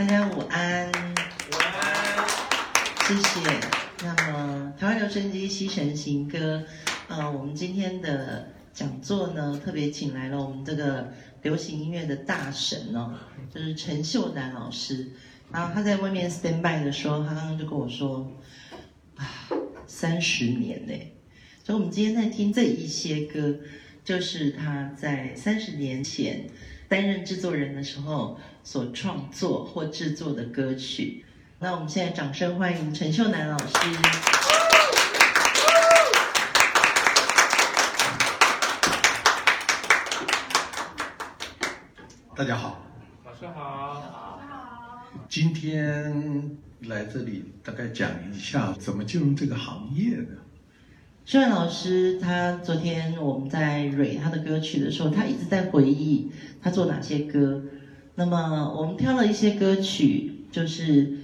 大家午安。午安。谢谢。那么，台湾留声机西城行歌，呃，我们今天的讲座呢，特别请来了我们这个流行音乐的大神哦，就是陈秀男老师。然后他在外面 stand by 的时候，他刚刚就跟我说，啊，三十年呢。所以我们今天在听这一些歌，就是他在三十年前担任制作人的时候所创作或制作的歌曲。那我们现在掌声欢迎陈秀楠老师。大家好，老师好。今天来这里大概讲一下怎么进入这个行业的。秀男老师，他昨天我们在蕊他的歌曲的时候，他一直在回忆他做哪些歌。那么我们挑了一些歌曲，就是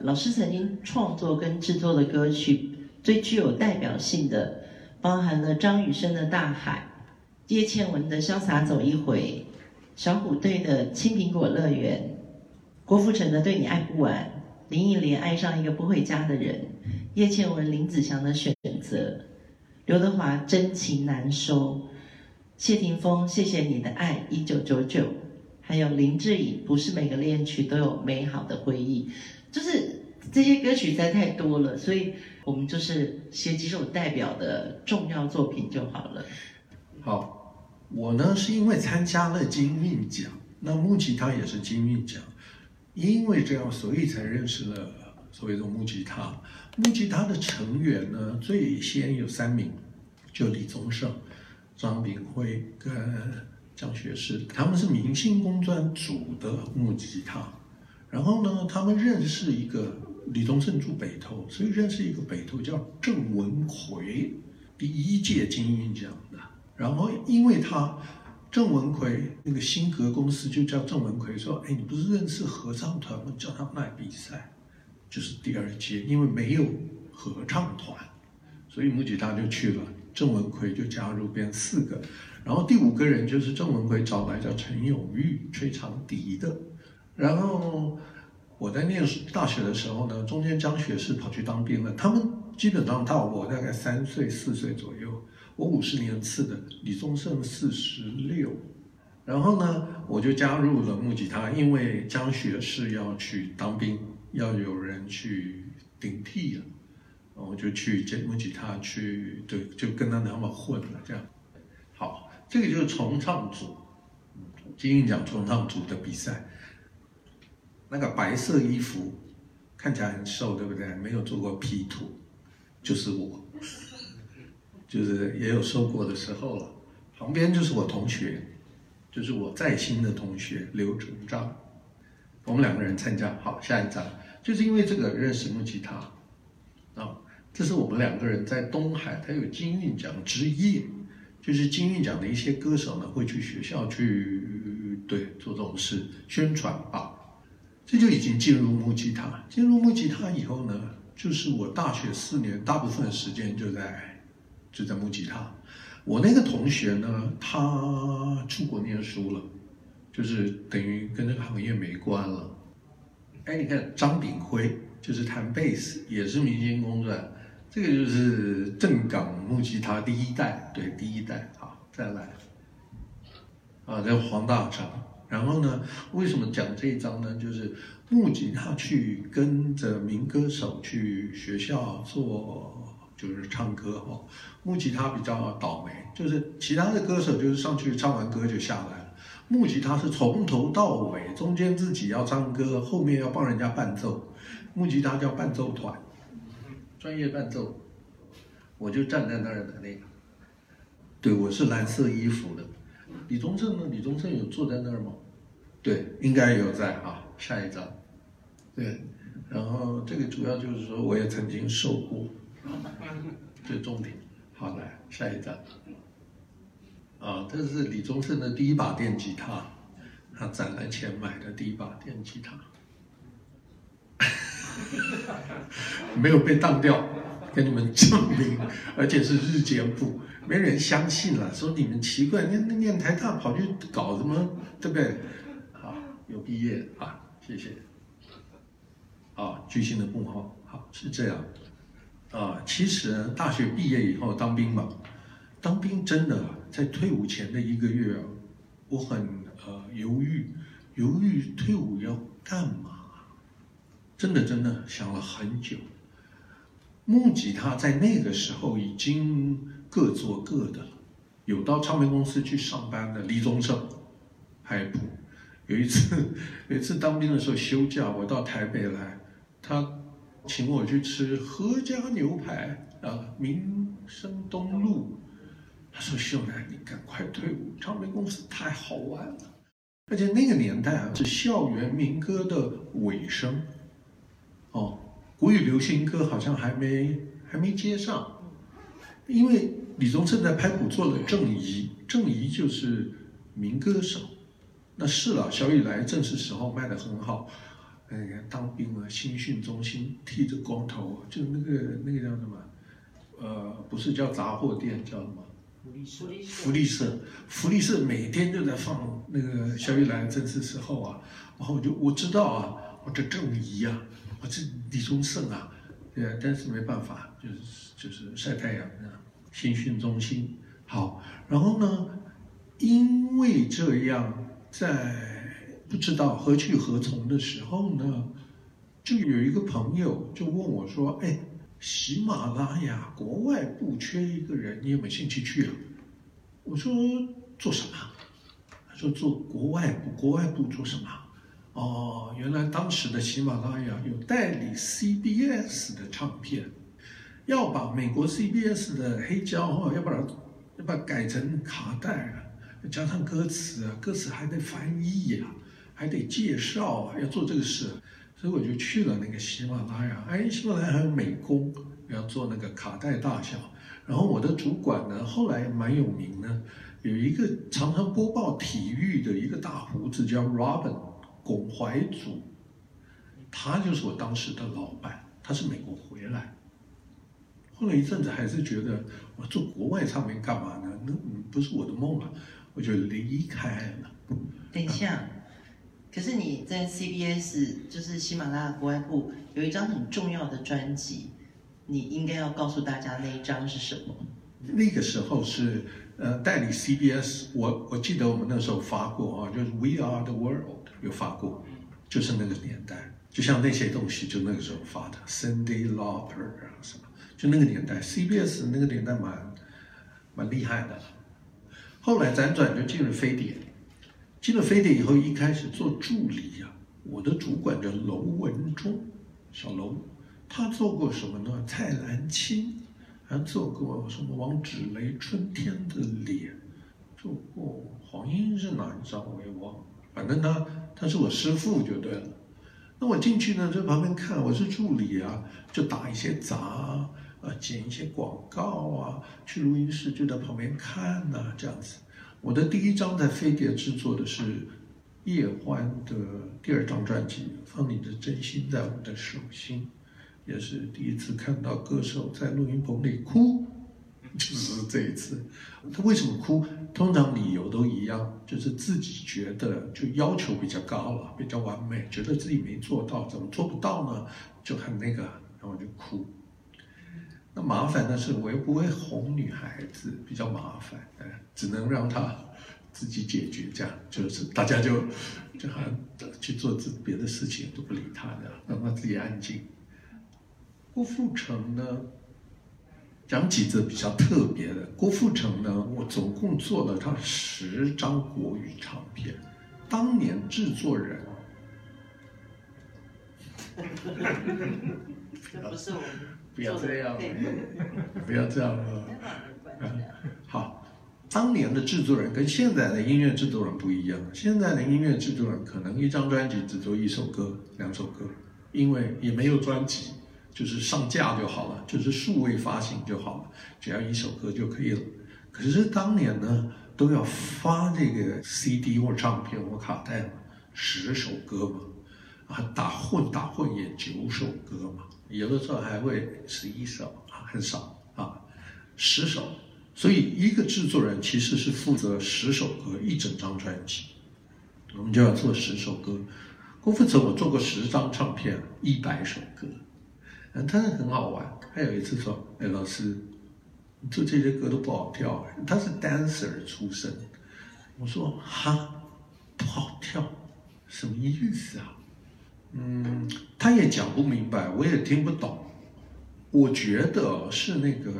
老师曾经创作跟制作的歌曲，最具有代表性的，包含了张雨生的《大海》，叶倩文的《潇洒走一回》，小虎队的《青苹果乐园》，郭富城的《对你爱不完》，林忆莲爱上一个不回家的人，叶倩文林子祥的选择。刘德华真情难收，谢霆锋谢谢你的爱一九九九，还有林志颖不是每个恋曲都有美好的回忆，就是这些歌曲实在太多了，所以我们就是写几首代表的重要作品就好了。好，我呢是因为参加了金韵奖，那木吉他也是金韵奖，因为这样所以才认识了所谓的木吉他。木吉他的成员呢，最先有三名，就李宗盛、张炳辉跟蒋学士，他们是明星工专组的木吉他。然后呢，他们认识一个李宗盛住北投，所以认识一个北投叫郑文魁，第一届金韵奖的。然后因为他郑文魁那个新格公司就叫郑文魁说：“哎，你不是认识合唱团吗？叫他们来比赛。”就是第二届，因为没有合唱团，所以木吉他就去了。郑文魁就加入，变四个。然后第五个人就是郑文魁找来叫陈永玉吹长笛的。然后我在念大学的时候呢，中间张学士跑去当兵了。他们基本上到我大概三岁四岁左右，我五十年次的，李宗盛四十六。然后呢，我就加入了木吉他，因为张学士要去当兵。要有人去顶替了，我就去接木吉他去，对，就跟他那么混了这样。好，这个就是重唱组，金韵奖重唱组的比赛。那个白色衣服看起来很瘦，对不对？没有做过 P 图，就是我，就是也有瘦过的时候了。旁边就是我同学，就是我在新的同学刘成章。我们两个人参加，好，下一张，就是因为这个认识木吉他，啊、这是我们两个人在东海，他有金韵奖之夜，就是金韵奖的一些歌手呢会去学校去对做这种事宣传吧，这就已经进入木吉他，进入木吉他以后呢，就是我大学四年大部分时间就在就在木吉他，我那个同学呢，他出国念书了。就是等于跟这个行业没关了。哎，你看张炳辉就是弹贝斯，也是明星工作，这个就是正港木吉他第一代，对，第一代。好，再来。啊，这黄大昌。然后呢，为什么讲这一张呢？就是木吉他去跟着民歌手去学校做，就是唱歌哦。木吉他比较倒霉，就是其他的歌手就是上去唱完歌就下来。木吉他是从头到尾，中间自己要唱歌，后面要帮人家伴奏。木吉他叫伴奏团，专业伴奏。我就站在那儿的那个，对，我是蓝色衣服的。李宗盛呢？李宗盛有坐在那儿吗？对，应该有在啊。下一张，对，然后这个主要就是说，我也曾经受过，这重点。好，来下一张。啊，这是李宗盛的第一把电吉他，他攒了钱买的第一把电吉他，没有被当掉，跟你们证明，而且是日间部，没人相信了，说你们奇怪，念念台大跑去搞什么，对不对？好，有毕业啊，谢谢。啊，巨星的幕后，好是这样，啊，其实大学毕业以后当兵嘛，当兵真的在退伍前的一个月，我很呃犹豫，犹豫退伍要干嘛，真的真的想了很久。木吉他在那个时候已经各做各的了，有到唱片公司去上班的李宗盛、海普。有一次，有一次当兵的时候休假，我到台北来，他请我去吃何家牛排啊，民生东路。他说：“秀兰，你赶快退伍，唱片公司太好玩了。而且那个年代啊，是校园民歌的尾声，哦，国语流行歌好像还没还没接上，因为李宗盛在拍古作了郑怡，郑怡就是民歌手。”那是了，小雨来正是时候卖得很好。哎呀，当兵了，新训中心剃着光头，就那个那个叫什么？呃，不是叫杂货店，叫什么？福利社。福利社，每天都在放那个小雨来正式时候啊。然后我就我知道啊，我这郑怡啊，我这李宗盛啊，对啊，但是没办法，就是就是晒太阳啊。新训中心好，然后呢，因为这样。在不知道何去何从的时候呢，就有一个朋友就问我说：“哎，喜马拉雅国外不缺一个人，你有没有兴趣去啊？”我说：“做什么？”他说：“做国外部，国外部做什么？”哦，原来当时的喜马拉雅有代理 CBS 的唱片，要把美国 CBS 的黑胶哦，要把它要把它改成卡带啊。加上歌词啊，歌词还得翻译呀、啊，还得介绍啊，要做这个事，所以我就去了那个喜马拉雅。哎，喜马拉雅还有美工，要做那个卡带大小。然后我的主管呢，后来蛮有名呢，有一个常常播报体育的一个大胡子叫 Robin 龚怀祖，他就是我当时的老板，他是美国回来。后来一阵子还是觉得我做国外唱片干嘛呢？那不是我的梦了。我就离开了。等一下，可是你在 CBS 就是喜马拉雅国外部有一张很重要的专辑，你应该要告诉大家那一张是什么？那个时候是呃代理 CBS，我我记得我们那时候发过啊，就是 We Are the World 有发过，就是那个年代，就像那些东西就那个时候发的 Cindy Lauper 啊什么，就那个年代，CBS 那个年代蛮蛮厉害的。后来辗转就进了飞碟，进了飞碟以后，一开始做助理呀、啊。我的主管叫楼文忠，小楼，他做过什么呢？蔡澜清，还做过什么王芷蕾《春天的脸》，做过黄莺是哪一张我也忘了，反正他他是我师傅就对了。那我进去呢，在旁边看，我是助理啊，就打一些杂。啊，剪一些广告啊，去录音室就在旁边看呐、这样子。我的第一张在飞碟制作的是叶欢的第二张专辑《放你的真心在我的手心》，也是第一次看到歌手在录音棚里哭，就是这一次。他为什么哭？通常理由都一样，就是自己觉得就要求比较高了，比较完美，觉得自己没做到，怎么做不到呢？就很那个，然后就哭。那麻烦的是，我又不会哄女孩子，比较麻烦，哎，只能让她自己解决，这样就是大家就就好像去做自别的事情，都不理她的，让她自己安静。郭富城呢，讲几则比较特别的。郭富城呢，我总共做了他十张国语唱片，当年制作人。这不是我。不要这样，不要这样了！好，当年的制作人跟现在的音乐制作人不一样。现在的音乐制作人可能一张专辑只做一首歌、两首歌，因为也没有专辑，就是上架就好了，就是数位发行就好了，只要一首歌就可以了。可是当年呢，都要发这个 CD 或唱片或卡带嘛，十首歌嘛，啊，打混打混也九首歌嘛。有的时候还会十一首啊，很少啊，十首。所以一个制作人其实是负责十首歌一整张专辑，我们就要做十首歌。郭富城我做过十张唱片，一百首歌，嗯，他是很好玩。还有一次说，哎，老师，做这些歌都不好跳。他是 dancer 出身，我说哈，不好跳，什么意思啊？嗯，他也讲不明白，我也听不懂。我觉得是那个，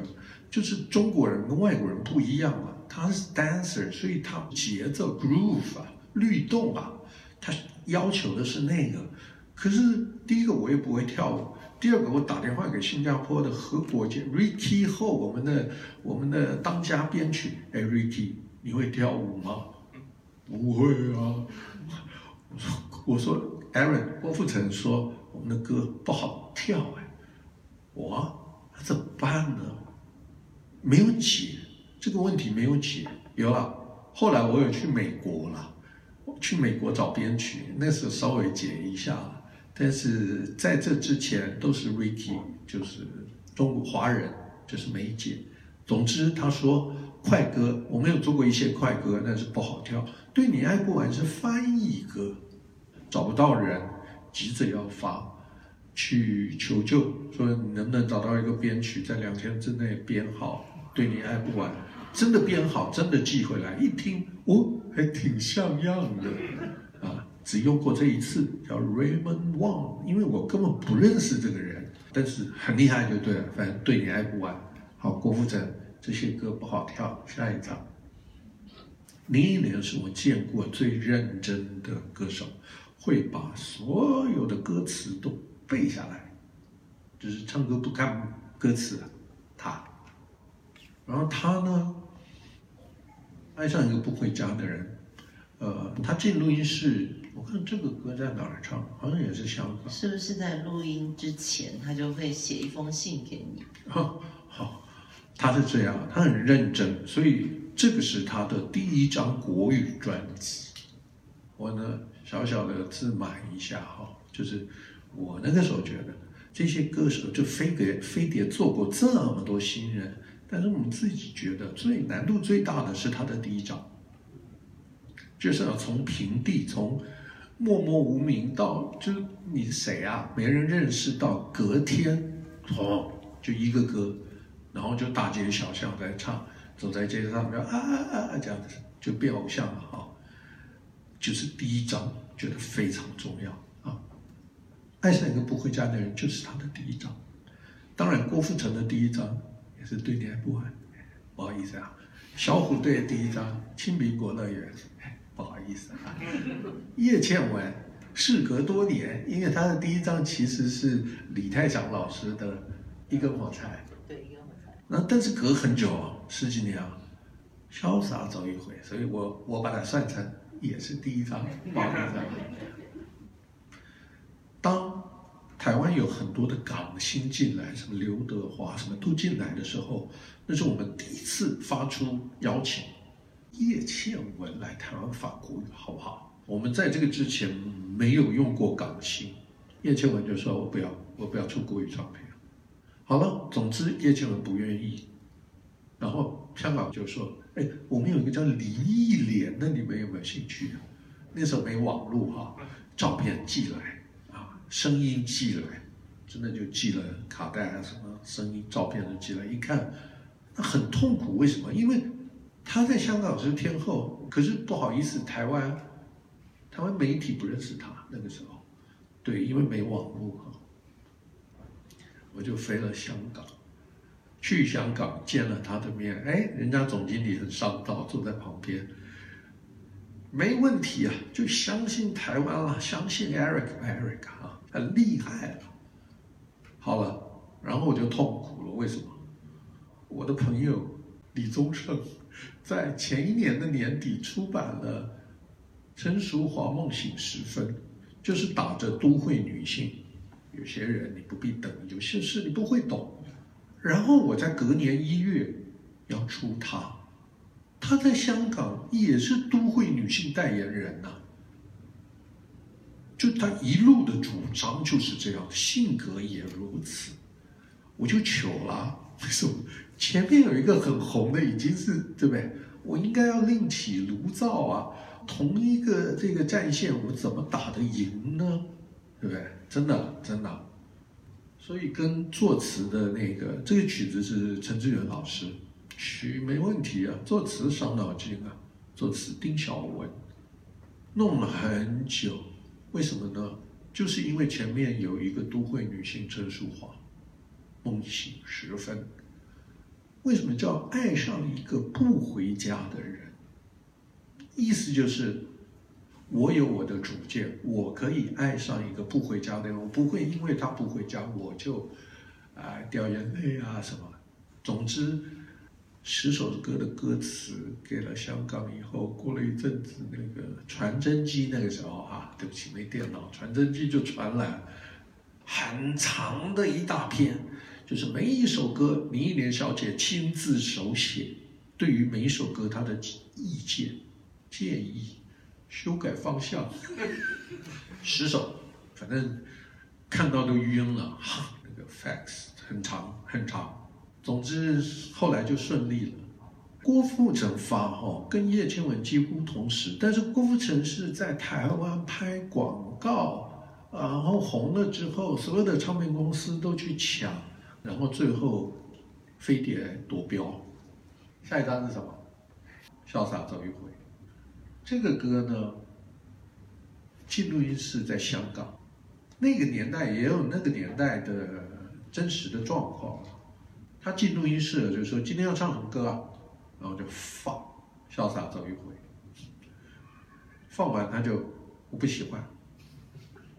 就是中国人跟外国人不一样啊。他是 dancer，所以他节奏 groove 啊，律动啊，他要求的是那个。可是第一个我也不会跳舞，第二个我打电话给新加坡的何国杰 Ricky Ho，我们的我们的当家编曲，哎 Ricky，你会跳舞吗？不会啊。我说我说 Aaron，郭富城说我们的歌不好跳哎，我怎么办呢？没有解。这个问题没有解，有了。后来我有去美国了，去美国找编曲，那时候稍微解一下。但是在这之前都是 Ricky，就是中国华人，就是梅姐。总之他说快歌，我们有做过一些快歌，但是不好跳。对你爱不完是翻译歌，找不到人，急着要发，去求救，说你能不能找到一个编曲，在两天之内编好。对你爱不完，真的编好，真的寄回来，一听哦，还挺像样的，只用过这一次，叫 Raymond Wong，因为我根本不认识这个人，但是很厉害就对了，反正对你爱不完。好，郭富城这些歌不好跳，下一张。林忆莲是我见过最认真的歌手，会把所有的歌词都背下来，就是唱歌不看歌词，他。然后他呢，爱上一个不回家的人，呃，他进录音室，我看这个歌在哪儿唱，好像也是香港。是不是在录音之前，他就会写一封信给你？好，好，他是这样，他很认真，所以这个是他的第一张国语专辑。我呢，小小的自满一下哈，就是我那个时候觉得，这些歌手就飞碟飞碟做过这么多新人。但是我们自己觉得最难度最大的是他的第一张，就是要从平地，从默默无名到就你谁啊，没人认识到隔天哦，就一个歌，然后就大街小巷在唱，走在街上就啊啊啊这样子就变偶像了哈，就是第一张觉得非常重要啊，爱上一个不回家的人就是他的第一张，当然郭富城的第一张。也是对你爱不完，不好意思啊。小虎队的第一张《青苹果乐园》，不好意思啊。叶倩文，事隔多年，因为他的第一张其实是李泰祥老师的《一根火柴》，对，一根火柴。那但是隔很久啊，十几年啊，潇洒走一回，所以我我把它算成也是第一张，不好意思啊。当。台湾有很多的港星进来，什么刘德华什么都进来的时候，那是我们第一次发出邀请，叶倩文来台湾法国语，好不好？我们在这个之前没有用过港星，叶倩文就说：“我不要，我不要出国语唱片。”好了，总之叶倩文不愿意，然后香港就说：“哎，我们有一个叫林忆莲的，你们有没有兴趣？”那时候没网络哈，照片寄来啊。声音寄来，真的就寄了卡带啊，什么声音、照片都寄来。一看，那很痛苦。为什么？因为他在香港是天后，可是不好意思，台湾台湾媒体不认识他。那个时候，对，因为没网络，我就飞了香港，去香港见了他的面。哎，人家总经理很上道，坐在旁边。没问题啊，就相信台湾了，相信 Eric，Eric 啊，很厉害了。好了，然后我就痛苦了，为什么？我的朋友李宗盛在前一年的年底出版了《陈淑樺梦醒时分》，就是打着都会女性，有些人你不必等，有些事你不会懂。然后我在隔年一月要出他。她在香港也是都会女性代言人呐、就她一路的主张就是这样，性格也如此，我就糗了。为什么？前面有一个很红的，已经是对不对？我应该要另起炉灶啊！同一个这个战线，我怎么打得赢呢？对不对？真的，真的。所以跟作词的那个这个曲子是陈志远老师，曲没问题啊，作词伤脑筋啊，作词丁晓文，弄了很久，为什么呢？就是因为前面有一个都会女性陈淑华，梦醒时分。为什么叫爱上一个不回家的人？意思就是。我有我的主见，我可以爱上一个不回家的人，我不会因为他不回家我就啊、掉眼泪啊什么。总之，十首歌的歌词给了香港以后，过了一阵子，那个传真机那个时候啊，对不起，没电脑，传真机就传来很长的一大片，就是每一首歌，林忆莲小姐亲自手写，对于每一首歌她的意见建议。修改方向，十首，反正看到都晕了。哈，那个 fax 很长很长，总之后来就顺利了。郭富城发哈，跟叶倩文几乎同时，但是郭富城是在台湾拍广告，然后红了之后，所有的唱片公司都去抢，然后最后飞碟夺标。下一张是什么？潇洒走一回。这个歌呢，进录音室在香港，那个年代也有那个年代的真实的状况。他进录音室就说：“今天要唱什么歌啊？”然后就放《潇洒走一回》，放完他就我不喜欢。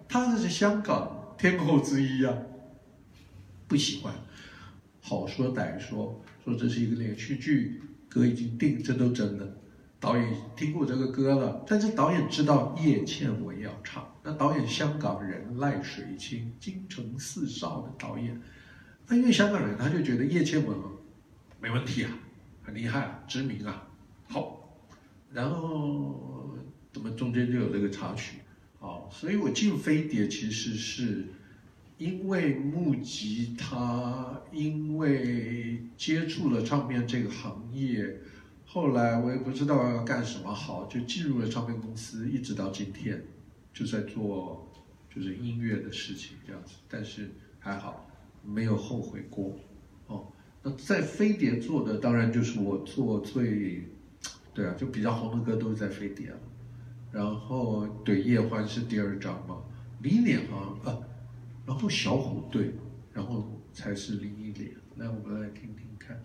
他那是香港天后之一啊，不喜欢。好说歹说，说这是一个连续剧，歌已经定，这都真的。导演听过这个歌了，但是导演知道叶倩文要唱。那导演香港人赖水清，京城四少的导演。那因为香港人，他就觉得叶倩文没问题啊，很厉害啊，知名啊。好，然后怎么中间就有这个插曲？啊，所以我进飞碟其实是因为木吉他，因为接触了唱片这个行业。后来我也不知道要干什么好，就进入了唱片公司，一直到今天，就在做就是音乐的事情这样子。但是还好，没有后悔过。哦，那在飞碟做的当然就是我做最，对啊，就比较红的歌都是在飞碟了。然后对叶欢是第二张嘛，明年好像啊，然后小虎队，然后才是林忆莲。来，我们来听听看。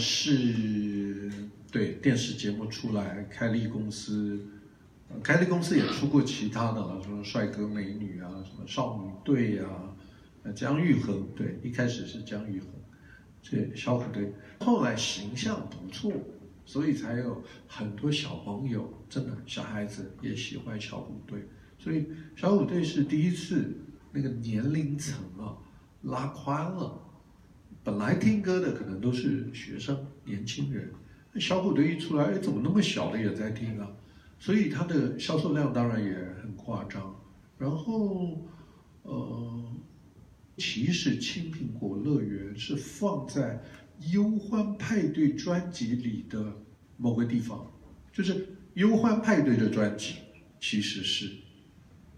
是对电视节目出来，开立公司，开立公司也出过其他的，什么帅哥美女啊，什么少女队啊，姜育恒对，一开始是姜育恒，这小虎队后来形象不错，所以才有很多小朋友，真的小孩子也喜欢小虎队。所以小虎队是第一次那个年龄层啊拉宽了，本来听歌的可能都是学生、年轻人，小虎队一出来，哎，怎么那么小的也在听啊？所以它的销售量当然也很夸张。然后，呃，其实《青苹果乐园》是放在《忧欢派对》专辑里的某个地方，就是《忧欢派对》的专辑，其实是，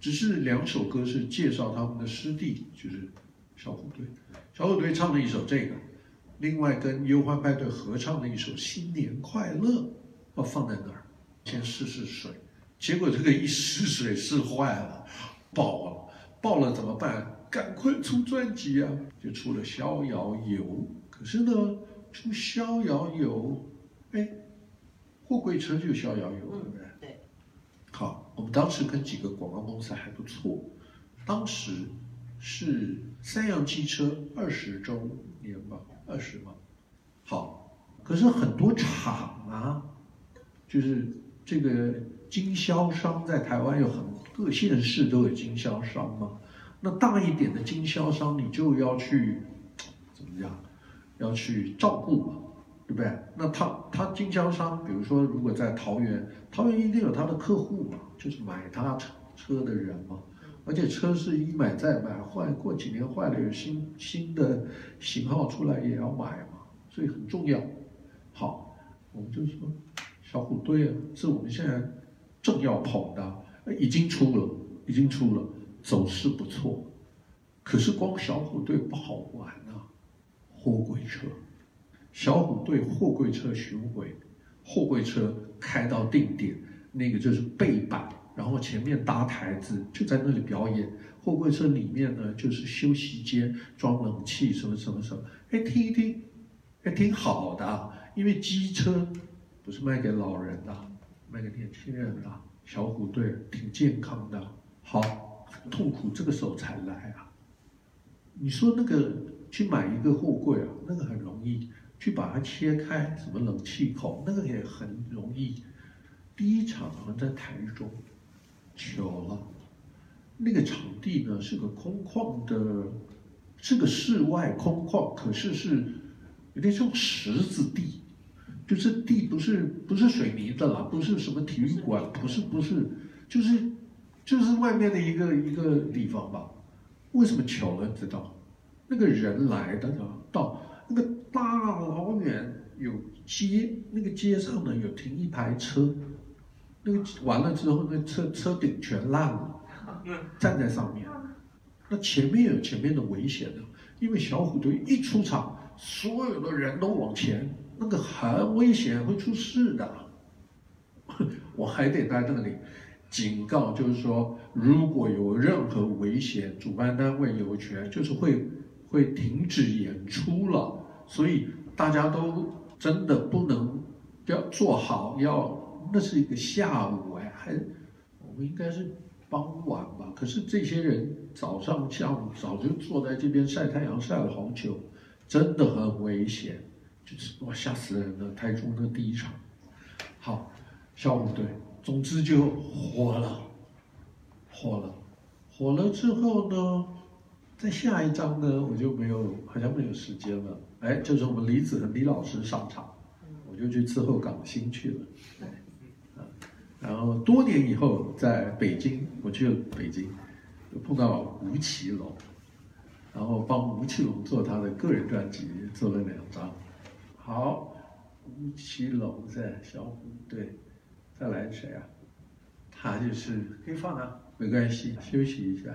只是两首歌是介绍他们的师弟，就是小虎队，小虎队唱了一首这个，另外跟忧欢派对合唱的一首《新年快乐》，要放在那儿，先试试水，结果这个一试水试坏了。爆了，爆了怎么办？赶快出专辑啊！就出了《逍遥游》。可是呢，出《逍遥游》，哎，货柜车就《逍遥游》，对不对？对。好，我们当时跟几个广告公司还不错。当时是三洋汽车二十周年吧，二十嘛。好，可是很多厂啊，就是这个经销商在台湾有很。各县市都有经销商嘛，那大一点的经销商你就要去怎么样？要去照顾嘛，对不对？那他他经销商，比如说如果在桃园，桃园一定有他的客户嘛，就是买他车车的人嘛，而且车是一买再买，坏过几年坏了有新新的型号出来也要买嘛，所以很重要。好，我们就说小虎队啊，是我们现在正要捧的。已经出了，已经出了，走势不错。可是光小虎队不好玩啊，货柜车，小虎队货柜车巡回，货柜车开到定点，那个就是背板，然后前面搭台子，就在那里表演。货柜车里面呢，就是休息间装冷气，什么什么什么，哎，听一听，还挺好的。因为机车不是卖给老人的，卖给年轻人的。小虎队挺健康的，好痛苦，这个时候才来啊！你说那个去买一个货柜啊，那个很容易，去把它切开，什么冷气口，那个也很容易。第一场好像在台中，巧了，那个场地呢是个空旷的，是个室外空旷，可是是有点像石子地。就是地不是不是水泥的啦，不是什么体育馆，不是不是，就是就是外面的一个一个地方吧。为什么巧了？知道，那个人来的呢，到那个大老远有街，那个街上呢有停一排车，那个完了之后，那车车顶全烂了，站在上面，那前面有前面的危险的，因为小虎队一出场，所有的人都往前。那个很危险，会出事的。我还得在那里警告，就是说，如果有任何危险，主办单位有权，就是会会停止演出了。所以大家都真的不能要做好，要那是一个下午哎，还我们应该是傍晚吧。可是这些人早上、下午早就坐在这边晒太阳晒了好久，真的很危险。就是哇，吓死人了！台中的第一场，好，小虎队，总之就火了，火了，火了之后呢，在下一章呢，我就没有，好像没有时间了。哎，就是我们李子和李老师上场，我就去伺候港星去了。然后多年以后在北京，我去北京，碰到吴奇隆，然后帮吴奇隆做他的个人专辑，做了两张。好，吴奇隆在小虎队，再来谁啊？他就是可以放啊，没关系，休息一下。